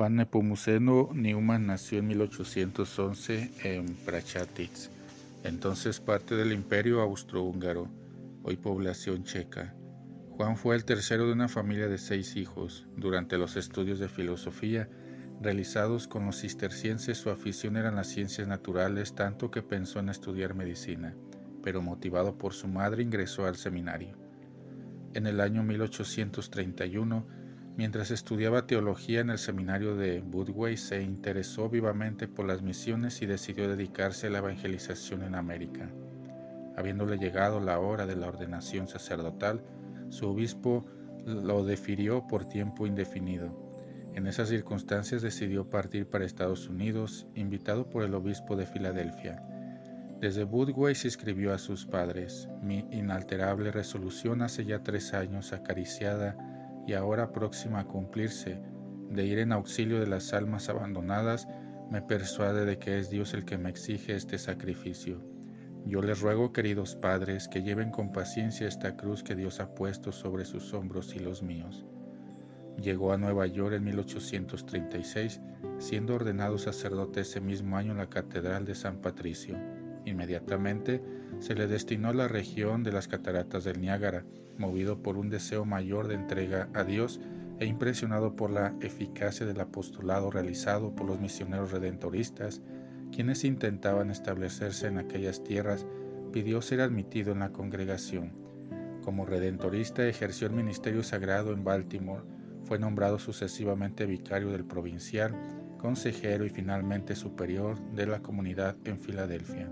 Juan Nepomuceno Newman nació en 1811 en Prachatitz, entonces parte del Imperio Austrohúngaro, hoy población checa. Juan fue el tercero de una familia de seis hijos. Durante los estudios de filosofía realizados con los cistercienses, su afición eran las ciencias naturales, tanto que pensó en estudiar medicina, pero motivado por su madre ingresó al seminario. En el año 1831, mientras estudiaba teología en el seminario de Budway, se interesó vivamente por las misiones y decidió dedicarse a la evangelización en América. Habiéndole llegado la hora de la ordenación sacerdotal, su obispo lo defirió por tiempo indefinido. En esas circunstancias decidió partir para Estados Unidos, invitado por el obispo de Filadelfia. Desde Budway se escribió a sus padres, mi inalterable resolución hace ya tres años acariciada y ahora próxima a cumplirse, de ir en auxilio de las almas abandonadas, me persuade de que es Dios el que me exige este sacrificio. Yo les ruego, queridos padres, que lleven con paciencia esta cruz que Dios ha puesto sobre sus hombros y los míos. Llegó a Nueva York en 1836, siendo ordenado sacerdote ese mismo año en la Catedral de San Patricio. Inmediatamente se le destinó la región de las cataratas del Niágara, movido por un deseo mayor de entrega a Dios e impresionado por la eficacia del apostolado realizado por los misioneros redentoristas, quienes intentaban establecerse en aquellas tierras, pidió ser admitido en la congregación. Como redentorista ejerció el ministerio sagrado en Baltimore, fue nombrado sucesivamente vicario del provincial, consejero y finalmente superior de la comunidad en Filadelfia.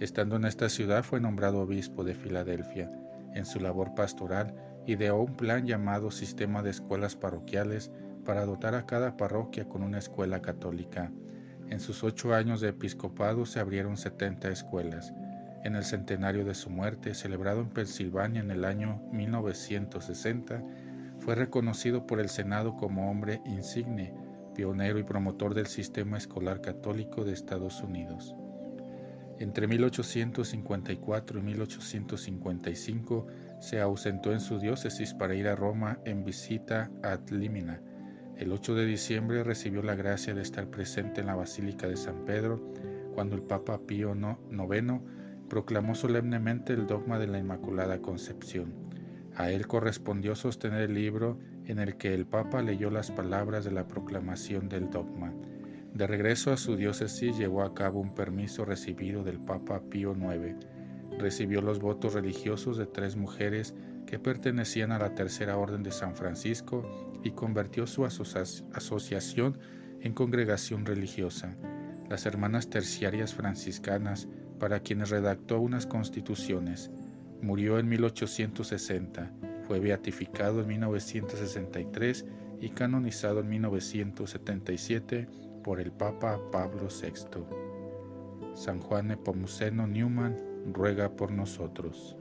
Estando en esta ciudad fue nombrado obispo de Filadelfia. En su labor pastoral ideó un plan llamado Sistema de Escuelas Parroquiales para dotar a cada parroquia con una escuela católica. En sus ocho años de episcopado se abrieron 70 escuelas. En el centenario de su muerte, celebrado en Pensilvania en el año 1960, fue reconocido por el Senado como hombre insigne, pionero y promotor del sistema escolar católico de Estados Unidos. Entre 1854 y 1855 se ausentó en su diócesis para ir a Roma en visita ad limina. El 8 de diciembre recibió la gracia de estar presente en la Basílica de San Pedro cuando el Papa Pío IX proclamó solemnemente el dogma de la Inmaculada Concepción. A él correspondió sostener el libro en el que el Papa leyó las palabras de la proclamación del dogma. De regreso a su diócesis llevó a cabo un permiso recibido del Papa Pío IX. Recibió los votos religiosos de tres mujeres que pertenecían a la Tercera Orden de San Francisco y convirtió su asociación en congregación religiosa, las Hermanas Terciarias Franciscanas, para quienes redactó unas constituciones. Murió en 1860, fue beatificado en 1963 y canonizado en 1977 por el Papa Pablo VI. San Juan Nepomuceno Newman ruega por nosotros.